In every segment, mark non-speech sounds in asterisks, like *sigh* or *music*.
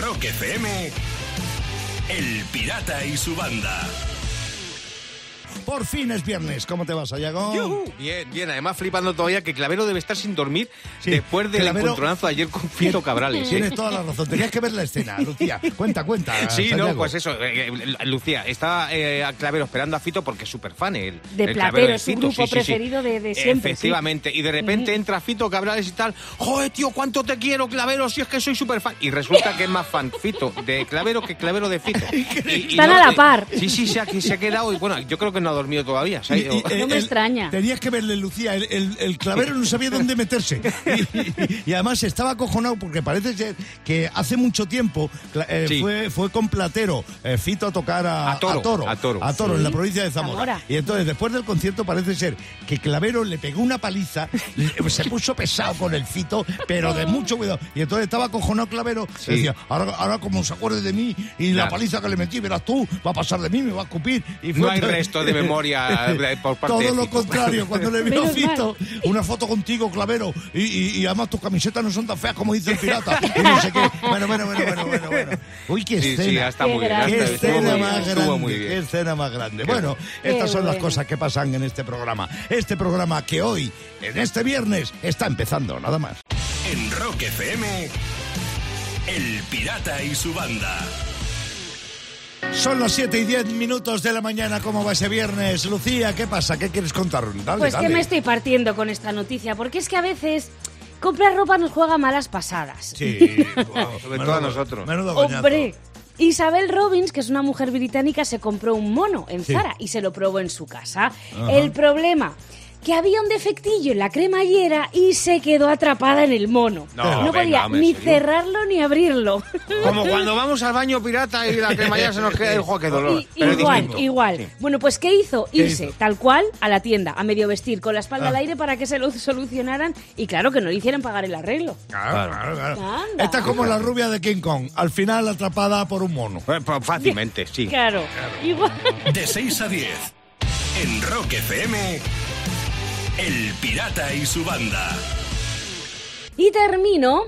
Rock FM, El Pirata y su banda. Por fin es viernes. ¿Cómo te vas, Ayago? Bien, bien. Además, flipando todavía que Clavero debe estar sin dormir Sí, después del Clavero- encontronazo ayer con Fito Cabrales. ¿eh? Tienes toda la razón. Tenías que ver la escena, Lucía. Cuenta, cuenta. Sí, Santiago. no, pues eso. eh, eh, Lucía, estaba eh, a Clavero esperando a Fito porque es súper fan él. De el Platero, es su grupo preferido de- de siempre, Efectivamente. Y de repente entra Fito Cabrales y tal. ¡Joder, tío, cuánto te quiero, Clavero! Si es que soy súper fan. Y resulta que es más fan Fito de Clavero que Clavero de Fito. *laughs* Y- y Están a la par. Sí, sí, se ha, se ha quedado. Y bueno, yo creo que no ha dormido todavía. se ha Y- ido. y, eh, No me el- extraña. Tenías que verle, Lucía. El, el- el clavero no sabía dónde meterse. Y, y- y además estaba acojonado porque parece ser que hace mucho tiempo eh, Sí. fue, fue con Platero eh, Fito a tocar a, A Toro, Toro, a Toro. en la provincia de Zamora. Zamora. Y entonces, después del concierto, parece ser que Clavero le pegó una paliza, le- se puso pesado con el Fito, pero de mucho cuidado. Y entonces estaba acojonado Clavero. Sí. y Decía, ahora, ahora como se acuerde de mí y la Claro. paliza que le metí, verás tú, va a pasar de mí, me va a escupir. Y fue No hay resto de *laughs* memoria *laughs* de- por parte Todo de lo contrario, cuando le vio a Menos Fito, una foto contigo, Clavero, y, y- y además tus camisetas no son tan feas como dice el pirata. *laughs* Y no sé qué. Bueno, bueno, bueno, bueno, bueno. bueno. Uy, qué Sí, escena. sí, está Qué muy bien. grande. Qué escena muy más grande, qué escena más grande. Bueno, Qué estas son las cosas que pasan en este programa. Este programa que hoy, en este viernes, está empezando, nada más. En Rock FM, El Pirata y su banda. Son las 7 y 10 minutos de la mañana, ¿cómo va ese viernes? Lucía, ¿qué pasa? ¿Qué quieres contar? Dale, Pues dale. que me estoy partiendo con esta noticia, porque es que a veces comprar ropa nos juega malas pasadas. Sí, *laughs* Sobre todo a nosotros. menudo. Hombre, Isabel Robbins, que es una mujer británica, se compró un mono en Sí. Zara y se lo probó en su casa. El problema, que había un defectillo en la cremallera y se quedó atrapada en el mono. No, No, venga, podía hombre, ni ¿en serio? cerrarlo ni abrirlo. Como cuando vamos al baño pirata y la cremallera se nos queda el juego, qué dolor. Y- Pero igual, distinto. igual. Bueno, pues ¿qué hizo? ¿Qué Irse hizo? tal cual a la tienda, a medio vestir, con la espalda Ah. al aire para que se lo solucionaran y claro, que no le hicieran pagar el arreglo. Claro, claro, claro. Anda. Esta es como la rubia de King Kong, al final atrapada por un mono. Eh, pues Fácilmente, sí. Claro, igual. De 6 a 10. En Rock FM, El Pirata y su banda. Y termino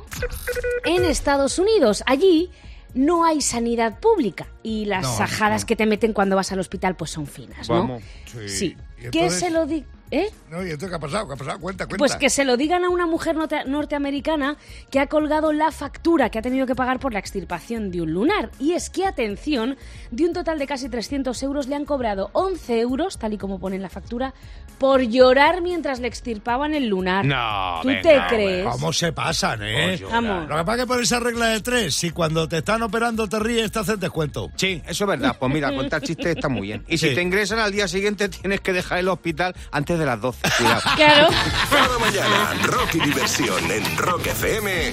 en Estados Unidos. Allí no hay sanidad pública y las No, sajadas no. que te meten cuando vas al hospital pues son finas, ¿no? Vamos. Sí. Sí. ¿Y ¿Qué se lo di? ¿Eh? No, ¿y esto qué ha pasado? ¿Qué ha pasado? Cuenta, cuenta. Pues que se lo digan a una mujer norte- norteamericana que ha colgado la factura que ha tenido que pagar por la extirpación de un lunar. Y es que, atención, de un total de casi 300 euros le han cobrado 11 euros, tal y como pone en la factura, por llorar mientras le extirpaban el lunar. No, ¿Tú venga, te crees? ¿Cómo se pasan, eh? Vamos. Lo que pasa es que por esa regla de tres, si cuando te están operando te ríes, te hacen descuento. Sí, eso es verdad. Pues mira, contar chistes está muy bien. Y Sí. si te ingresan al día siguiente, tienes que dejar el hospital antes de las 12. Cuidado. *laughs* Claro. Cada mañana, rock y diversión en Rock FM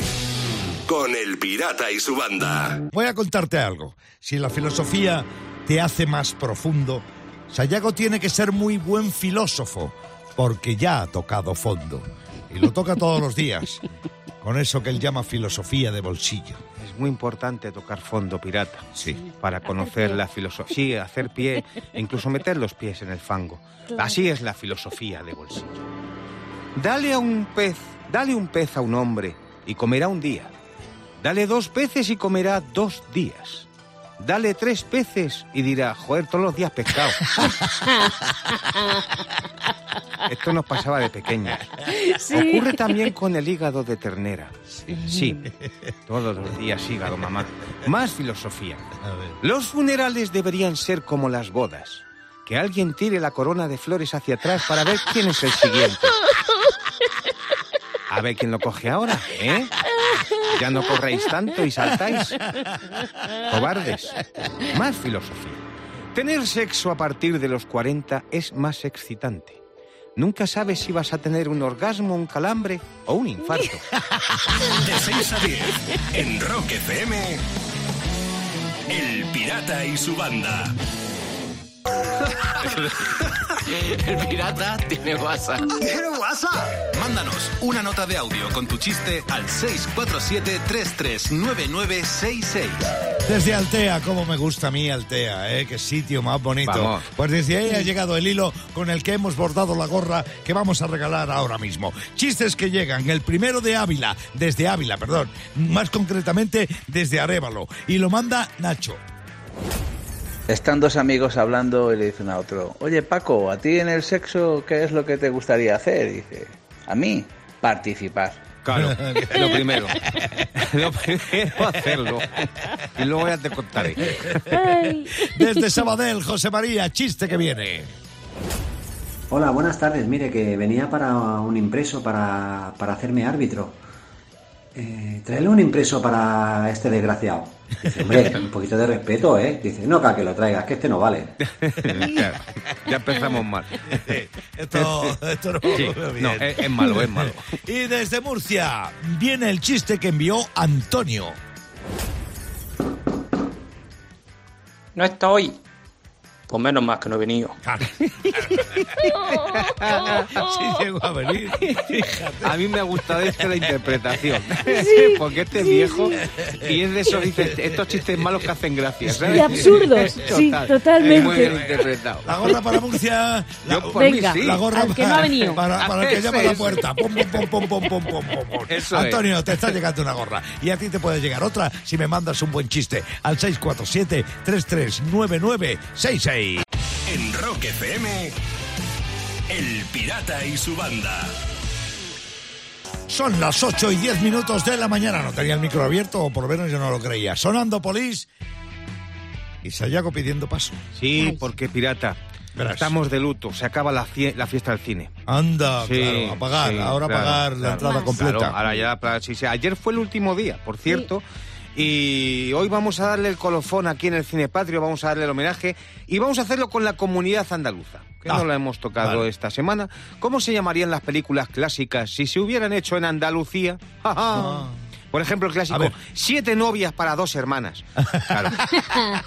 con El Pirata y su banda. Voy a contarte algo. Si la filosofía te hace más profundo, Sayago tiene que ser muy buen filósofo, porque ya ha tocado fondo. Y lo toca todos los días, con eso que él llama filosofía de bolsillo. Es muy importante tocar fondo, pirata. Sí. Para conocer la filosofía. Sí, hacer pie e *laughs* incluso meter los pies en el fango. Claro. Así es la filosofía de bolsillo. Dale a un pez, dale un pez a un hombre y comerá un día. Dale dos peces y comerá dos días. Dale tres peces y dirá, joder, todos los días pescado. *laughs* Esto nos pasaba de pequeños. Sí. Ocurre también con el hígado de ternera. Sí, todos los días hígado, mamá. *laughs* Más filosofía. Los funerales deberían ser como las bodas. Que alguien tire la corona de flores hacia atrás para ver quién es el siguiente. A ver quién lo coge ahora, ¿eh? Ya no corréis tanto y saltáis. Cobardes. Más filosofía. Tener sexo a partir de los 40 es más excitante. Nunca sabes si vas a tener un orgasmo, un calambre o un infarto. *laughs* De 6 a 10 en Rock FM, El Pirata y su banda. *laughs* *laughs* El pirata tiene WhatsApp. ¿Tiene WhatsApp? Mándanos una nota de audio con tu chiste al 647-339966. Desde Altea, como me gusta a mí Altea, ¿eh? Qué sitio más bonito. Vamos. Pues desde ahí ha llegado el hilo con el que hemos bordado la gorra que vamos a regalar ahora mismo. Chistes que llegan, el primero de Ávila, desde Ávila, perdón, más concretamente desde Arévalo, y lo manda Nacho. Están dos amigos hablando y le dicen a otro, oye Paco, ¿a ti en el sexo qué es lo que te gustaría hacer? Y dice, a mí, participar. Claro, *laughs* lo primero. Lo primero hacerlo. Y luego ya te contaré. Desde Sabadell, José María, chiste que viene. Hola, buenas tardes. Mire, que venía para un impreso para, para hacerme árbitro. Eh, traerle un impreso para este desgraciado. Hombre, un poquito de respeto, ¿eh? Dice, no, que lo traigas, que este no vale. *laughs* Claro, ya empezamos mal. Esto, esto no, Sí, bien. no, es, es malo, es malo. Y desde Murcia viene el chiste que envió Antonio. No estoy. Pues menos más que no he venido. *laughs* Sí *laughs* llegó a venir. A mí me ha gustado la interpretación. *laughs* Porque este viejo y es de esos dices, este, estos chistes malos que hacen gracia. ¿sabes? Y absurdos. Sí, totalmente. Interpretado. La gorra para Murcia. La, pues, Venga, mí la gorra al para, que no ha venido. Para, el que llama a la puerta. Pum, pum, pum, pum, pum, pum, pum, Eso Antonio, te está llegando una gorra. Y a ti te puede llegar otra si me mandas un buen chiste al 647 339966 647-339966. En Rock FM, El Pirata y su banda. Son las 8 y 10 minutos de la mañana. No tenía el micro abierto, o por lo menos yo no lo creía. Sonando Polis y Sayago pidiendo paso. Sí, porque pirata. Verás. Estamos de luto, se acaba la, fie- la fiesta del cine. Anda, Sí, claro, a pagar, sí, ahora a claro, pagar la claro. entrada completa. Claro, ahora ya, para- sí, sí. Ayer fue el último día, por cierto. Y hoy vamos a darle el colofón aquí en el Cine Patrio, vamos a darle el homenaje y vamos a hacerlo con la comunidad andaluza, que Ah, no la hemos tocado vale. esta semana. ¿Cómo se llamarían las películas clásicas si se hubieran hecho en Andalucía? *laughs* ¡Ja, ja! Por ejemplo, el clásico. Siete novias para dos hermanas. Claro.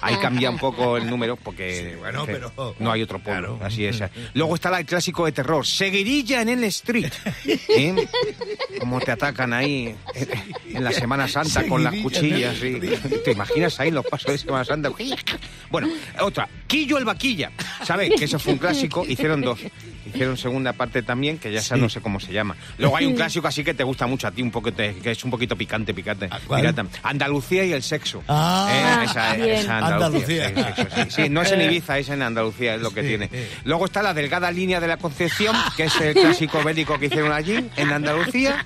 Ahí cambia un poco el número porque Sí, bueno, que pero- no hay otro pueblo. Claro. Así es. Luego está el clásico de terror, Seguirilla en el Street. ¿Eh? Como te atacan ahí en la Semana Santa con las cuchillas. y-. ¿Te imaginas ahí los pasos de Semana Santa? Bueno, otra, Quillo el Vaquilla. ¿Sabes? Que eso fue un clásico. Hicieron dos. Hicieron segunda parte también, que ya esa Sí. no sé cómo se llama. Luego hay un *laughs* clásico así que te gusta mucho a ti, un poco te- que es un poquito picante, picante. ¿A cuál? pirata. Andalucía y el sexo. Ah, Eh, esa, esa Andalucía. Andalucía. Sí, sí, sí, sí. no es en Ibiza, es en Andalucía, es lo que Sí. tiene. Luego está la delgada línea de la Concepción, que es el clásico bélico que hicieron allí, en Andalucía.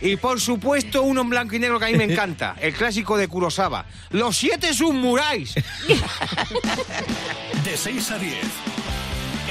Y por supuesto, uno en blanco y negro que a mí me encanta, el clásico de Kurosawa. Los siete submuráis. *laughs* De 6 a 10.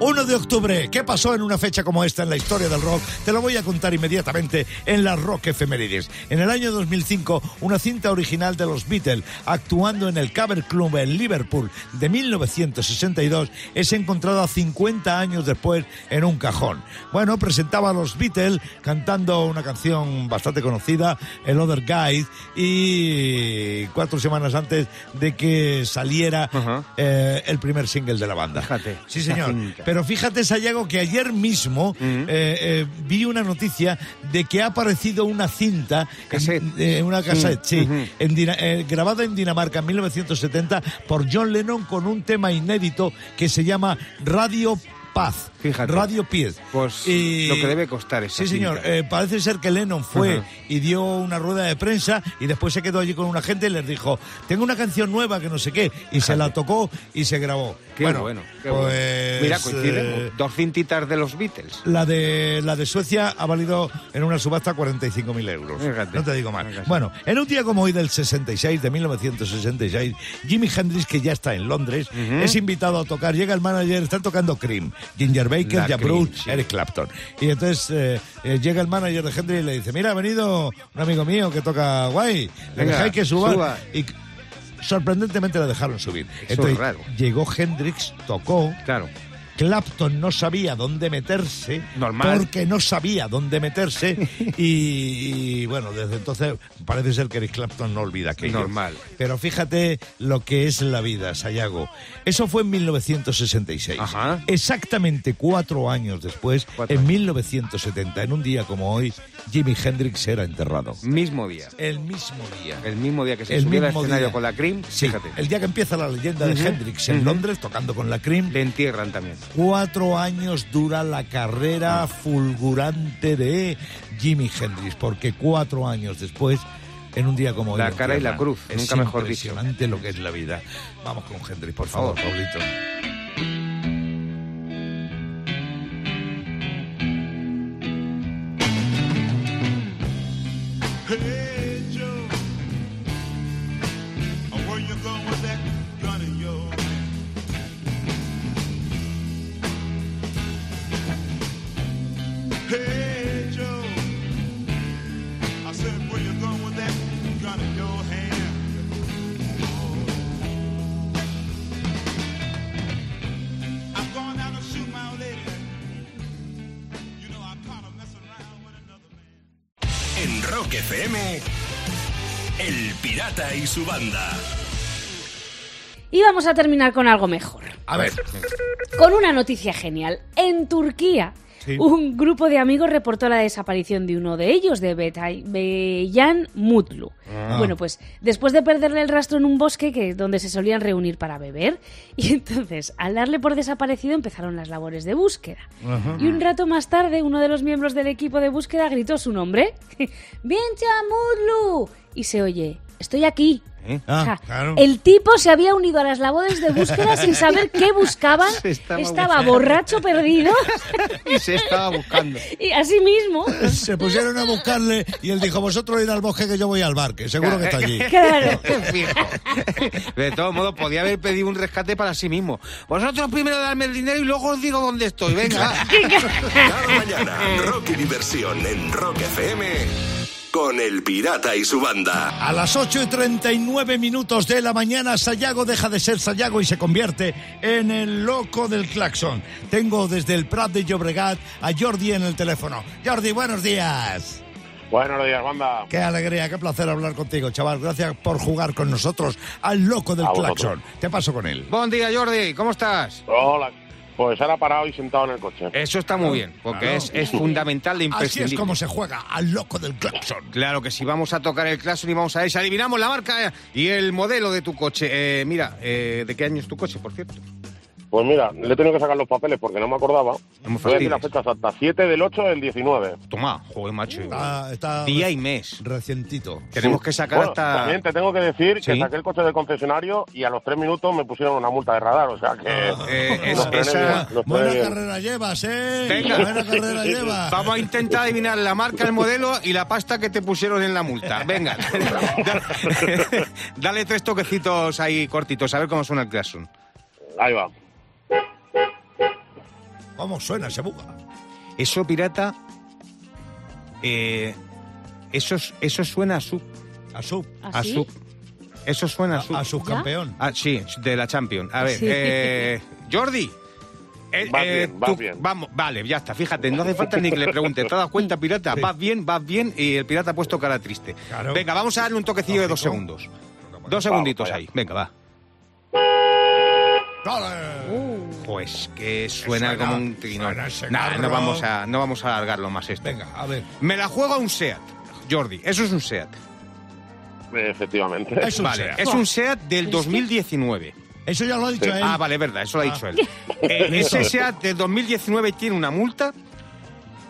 1 de octubre, ¿qué pasó en una fecha como esta en la historia del rock? Te lo voy a contar inmediatamente en las Rock Efemérides. En el año 2005, una cinta original de los Beatles, actuando en el Cover Club en Liverpool de 1962, es encontrada 50 años después en un cajón. Bueno, presentaba a los Beatles cantando una canción bastante conocida, El Other Guy, y cuatro semanas antes de que saliera eh, el primer single de la banda. Fíjate, Sí, señor. Pero fíjate, Sayago, que ayer mismo eh, eh, vi una noticia de que ha aparecido una cinta, Cassette. eh, una cassette, sí, en eh, grabada en Dinamarca en 1970 por John Lennon con un tema inédito que se llama Radio Paz. Fíjate. Radio Paz. Pues Y- lo que debe costar esa Sí, señor. Eh, parece ser que Lennon fue y dio una rueda de prensa y después se quedó allí con una gente y les dijo, tengo una canción nueva que no sé qué. Y se la tocó y se grabó. Qué bueno, qué bueno. pues, Mira, coincidimos. eh, Dos cintitas de los Beatles. la de, la de Suecia ha valido en una subasta 45.000 euros. Fíjate. No te digo más. Fíjate. Bueno, en un día como hoy del 66, de 1966, Jimi Hendrix, que ya está en Londres, es invitado a tocar. Llega el manager, están tocando Cream, Ginger Baker, La Jack Bruce, sí. Eric Clapton. Y entonces eh, eh, llega el manager de Hendrix y le dice, mira, ha venido un amigo mío que toca guay, le dejáis que suba. suba. Y sorprendentemente le dejaron subir. Eso es entonces raro. llegó Hendrix, tocó, Claro. Clapton no sabía dónde meterse. Normal. Porque no sabía dónde meterse. *laughs* y, y, bueno, desde entonces parece ser que Eric Clapton no olvida aquello. Normal. Pero fíjate lo que es la vida, Sayago. Eso fue en 1966. Ajá. Exactamente cuatro años después, Cuatro en años. 1970, en un día como hoy, Jimi Hendrix era enterrado. Mismo día. El mismo día. El mismo día que se El subió al escenario día. con la Cream, Sí, fíjate. el día que empieza la leyenda de Hendrix en. Londres, tocando con la Cream, Le entierran también. Cuatro años dura la carrera fulgurante de Jimi Hendrix, porque cuatro años después, en un día como hoy. La lo cara y la cruz, Es nunca mejor dicho. impresionante lo que es la vida. Vamos con Hendrix, por favor, favor. Rock FM, El Pirata y su banda. Y vamos a terminar con algo mejor. A ver, Con una noticia genial. En Turquía, Sí. un grupo de amigos reportó la desaparición de uno de ellos, de Beyan Mutlu. Ah. Bueno, pues después de perderle el rastro en un bosque que, donde se solían reunir para beber, *laughs* y entonces al darle por desaparecido empezaron las labores de búsqueda. Y un rato más tarde, uno de los miembros del equipo de búsqueda gritó su nombre: *laughs* ¡Biencha Mutlu! Y se oye: Estoy aquí. ¿Eh? Ah, O sea, claro. El tipo se había unido a las labores de búsqueda sin saber qué buscaban. *laughs* Estaba borracho perdido. *laughs* Y se estaba buscando. y así mismo. se pusieron a buscarle y él dijo, vosotros ir al bosque que yo voy al bar, que seguro que está allí. *laughs* Claro. De todos modos, podía haber pedido un rescate para sí mismo. Vosotros primero darme el dinero y luego os digo dónde estoy. Venga. Cada mañana, rock y diversión en Rock FM con El Pirata y su banda. A las 8 y 39 minutos de la mañana, Sayago deja de ser Sayago y se convierte en el loco del claxon. Tengo desde el Prat de Llobregat a Jordi en el teléfono. Jordi, buenos días. Buenos días, banda. Qué alegría, qué placer hablar contigo, chaval. Gracias por jugar con nosotros al loco del claxon. Te paso con él. Buen día, Jordi. ¿Cómo estás? Hola. Pues ahora parado y sentado en el coche. Eso está muy bien, porque Claro. es, es fundamental e Así es imprescindible. como se juega al loco del claxon. Claro que si vamos a tocar el claxon y vamos a ver si adivinamos la marca y el modelo de tu coche. Eh, mira, eh, ¿de qué año es tu coche, por cierto? Pues mira, le he tenido que sacar los papeles porque no me acordaba. No me Voy a decir la fecha exacta. 7 del 8 del 19. Toma, joder, macho. Está, está Día y mes. recientito. Tenemos que sacar Bueno, hasta... También te tengo que decir Sí. que saqué el coche del concesionario y a los 3 minutos me pusieron una multa de radar. O sea que. Eh, es- esa- bien, Buena bien. carrera llevas, ¿eh? Venga. Buena carrera llevas. Vamos a intentar adivinar la marca, el modelo y la pasta que te pusieron en la multa. Venga, *laughs* dale, *laughs* dale tres toquecitos ahí cortitos, a ver cómo suena el claxon. Ahí va. ¿Cómo suena ese buga? Eso, pirata, eh, eso, eso suena a sub. A sub. A ¿Así? sub. Eso suena a A, sub. a subcampeón. Ah, sí, de la Champions. A ver, Sí. eh, Jordi. eh, Vas eh, bien, vas tú- bien. Vamos, vale, ya está. Fíjate, no hace falta ni que le pregunte. ¿Te has dado cuenta, pirata? Sí. Vas bien, vas bien y el pirata ha puesto cara triste. Claro. Venga, vamos a darle un toquecillo de dos segundos. Dos segunditos ahí. Venga, va. ¡Dale! Pues que suena, suena, como un Nah, no vamos a, no vamos a alargarlo más esto. Venga, a ver. Me la juego a un SEAT, Jordi. Eso es un SEAT. Efectivamente. Es un Vale, SEAT. es un SEAT del 2019. Eso ya lo ha dicho él. Ah, vale, verdad, eso lo ha dicho Ah. él. Eh, ese SEAT del 2019 tiene una multa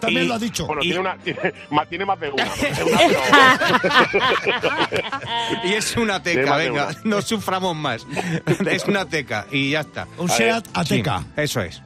También y- lo ha dicho. Bueno, Y- tiene, una, *laughs* tiene, más, tiene más de una. *laughs* Y es una teca, venga, una. no suframos más. *laughs* es una teca y ya está. Un A SEAT Sí, Ateca. eso es.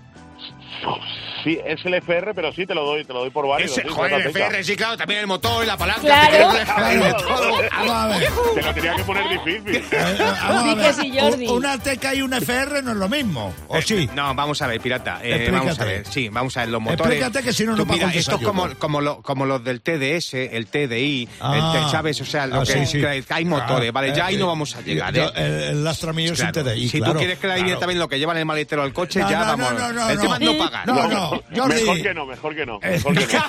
Sí, es el FR, pero sí te lo doy, te lo doy por válido. Ese, sí, joder, el. FR, sí, claro, también el motor, la palanca. Claro. te quieres de todo. Vamos a ver. Te lo tenía que poner difícil. *laughs* Eh, vamos a Di ver. que sí, Jordi. Un- Una TK y un FR no es lo mismo, ¿o Eh, sí? No, vamos a ver, pirata. eh, vamos a ver, sí, vamos a ver los motores. Explícate que si no, no mira, el esto es como, como, lo- como los del TDS, el TDI, Ah. el T- ¿sabes? O sea, lo Ah, que, sí, sí. que hay motores, ¿vale? Ya eh, ahí no vamos a eh, llegar, yo- ¿eh? El, el Astra mío es un Claro. TDI, si claro, tú quieres que la claro. también lo que lleva en el maletero al coche, No, ya no, vamos. no, no, el no. tema es no pagar. No, no, Jordi. Mejor que no, mejor que no. Eh, Mejor que no.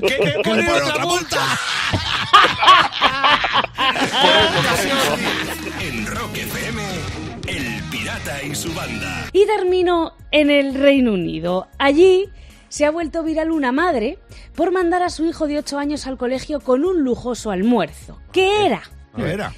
*laughs* ¿Qué me Que le pone pone otra *laughs* otra multa. En Rock FM, El Pirata y su banda. Y termino en el Reino Unido. Allí se ha vuelto viral una madre por mandar a su hijo de 8 años al colegio con un lujoso almuerzo. ¿Qué era? Ver, era.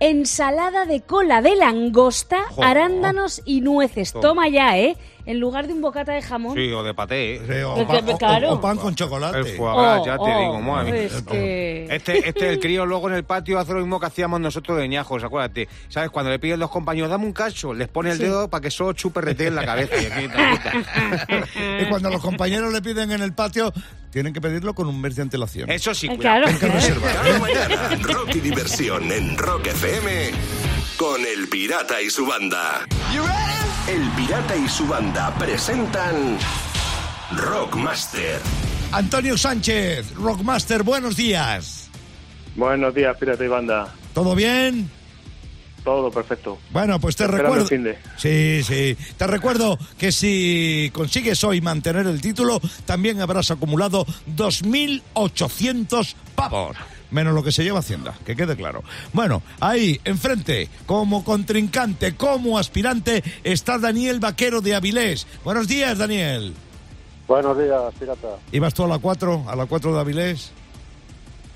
Ensalada de cola de langosta, Joder. arándanos y nueces. Toma. Toma ya, ¿eh? En lugar de un bocata de jamón. Sí, o de paté. ¿eh? Sí, o, pan, o- claro. o pan con chocolate. El foie gras, Oh, ya te oh, digo, madre mía. es que- Este, este, el crío luego en el patio hace lo mismo que hacíamos nosotros de ñajos, acuérdate. ¿Sabes? Cuando le piden los compañeros, dame un cacho, les pone el Sí. dedo para que solo chupe rete en la cabeza. Y aquí, *laughs* Y cuando los compañeros le piden en el patio, tienen que pedirlo con un mes de antelación. Eso sí, Eh, cuidado. claro. Hay que reservar. Cada mañana, Rock y diversión en Rock FM con El Pirata y su banda. El Pirata y su banda presentan Rockmaster. Antonio Sánchez, Rockmaster, buenos días. Buenos días, Pirata y Banda. ¿Todo bien? Todo perfecto. Bueno, pues te Esperando recuerdo. el fin de. Sí, sí. Te recuerdo que si consigues hoy mantener el título, también habrás acumulado 2.800 pavos. Menos lo que se lleva Hacienda, que quede claro. Bueno, ahí, enfrente, como contrincante, como aspirante, está Daniel Vaquero de Avilés. Buenos días, Daniel. Buenos días, Pirata. ¿Ibas tú a la 4, a la 4 de Avilés?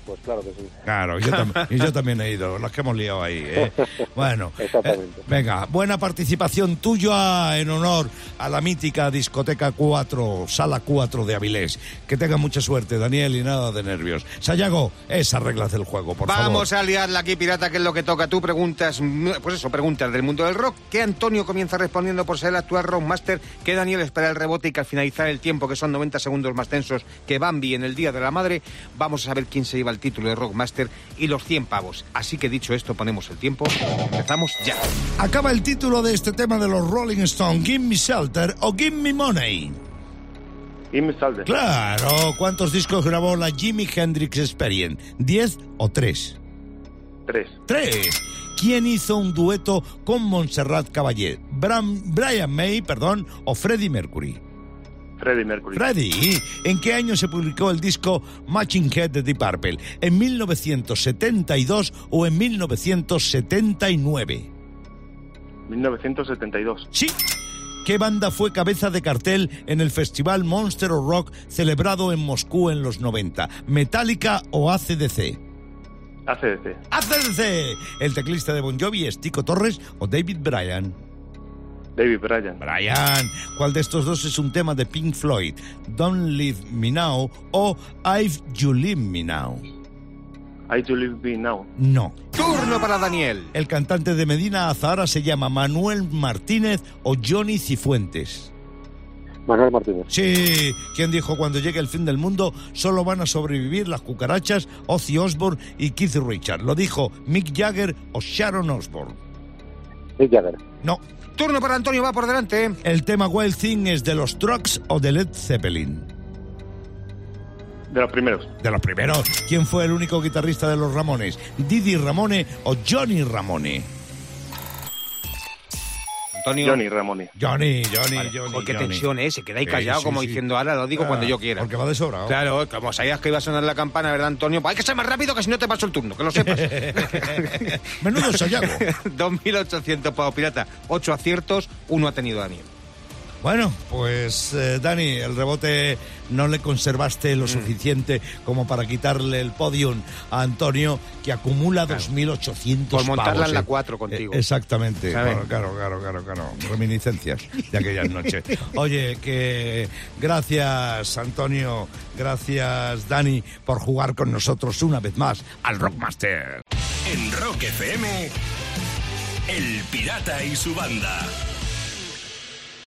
Pues claro que sí. Claro, yo, tam- yo también he ido, las que hemos liado ahí. ¿eh? *laughs* Bueno, Exactamente. eh, venga, buena participación tuya en honor a la mítica discoteca 4, sala 4 de Avilés. Que tenga mucha suerte, Daniel, y nada de nervios. Sayago, esas reglas del juego, por Vamos favor. a liarla aquí, pirata, que es lo que toca. Tú preguntas, mm, pues eso, preguntas del mundo del rock. Que Antonio comienza respondiendo por ser el actual rockmaster. Que Daniel espera el rebote y que al finalizar el tiempo, que son 90 segundos más tensos que Bambi en el Día de la Madre, vamos a saber quién se lleva el título de rockmaster y los 100 pavos. Así que dicho esto, ponemos el tiempo. Empezamos ya. Acaba el título de este tema de los Rolling Stones, Give Me Shelter o Give Me Money. Y me salve. Claro, ¿cuántos discos grabó la Jimi Hendrix Experience? ¿10 o 3? Tres. Tres. ¿Quién hizo un dueto con Montserrat Caballé? Bram- Brian May, perdón, o Freddie Mercury. Freddie Mercury. Freddie, ¿en qué año se publicó el disco Matching Head de Deep Purple? ¿En 1972 o en 1979? 1972. Sí. ¿Qué banda fue cabeza de cartel en el festival Monster of Rock celebrado en Moscú en los 90? ¿Metallica o ACDC? ACDC. ACDC. El teclista de Bon Jovi es Tico Torres o David Bryan. David Bryan. Brian, ¿cuál de estos dos es un tema de Pink Floyd? Don't Leave Me Now o I've You Leave Me Now. I to live me now. No. Turno para Daniel. El cantante de Medina Azahara se llama Manuel Martínez o Johnny Cifuentes. Manuel Martínez. Sí, ¿quién dijo cuando llegue el fin del mundo solo van a sobrevivir las cucarachas, Ozzy Osbourne y Keith Richards? Lo dijo Mick Jagger o Sharon Osbourne. Mick Jagger. No. Turno para Antonio, va por delante. El tema Wild Thing es de los Trucks o de Led Zeppelin. De los primeros. De los primeros. ¿Quién fue el único guitarrista de los Ramones? ¿Didi Ramone o Johnny Ramone? Antonio. Johnny Ramoni. Johnny, Johnny, Vale, Johnny. joder, qué Johnny. tensión, ¿eh? Se queda ahí Sí, callado sí, como sí. diciendo, ahora lo digo cuando Ah, yo quiera. Porque va de sobra. Claro, como sabías que iba a sonar la campana, ¿verdad, Antonio? Pues hay que ser más rápido que si no te paso el turno, que lo sepas. *laughs* Menudo sayago. 2.800 *laughs* pavos pirata, 8 aciertos, uno ha tenido Daniel. Bueno, pues eh, Dani, el rebote no le conservaste Mm. lo suficiente como para quitarle el podium a Antonio, que acumula 2.800 Por montarla pavos, en la eh. cuatro contigo. Eh, exactamente, claro, claro, claro, claro, claro. Reminiscencias de aquellas noches. *laughs* Oye, que gracias Antonio, gracias Dani por jugar con nosotros una vez más al Rockmaster. En Rock FM, El Pirata y su banda.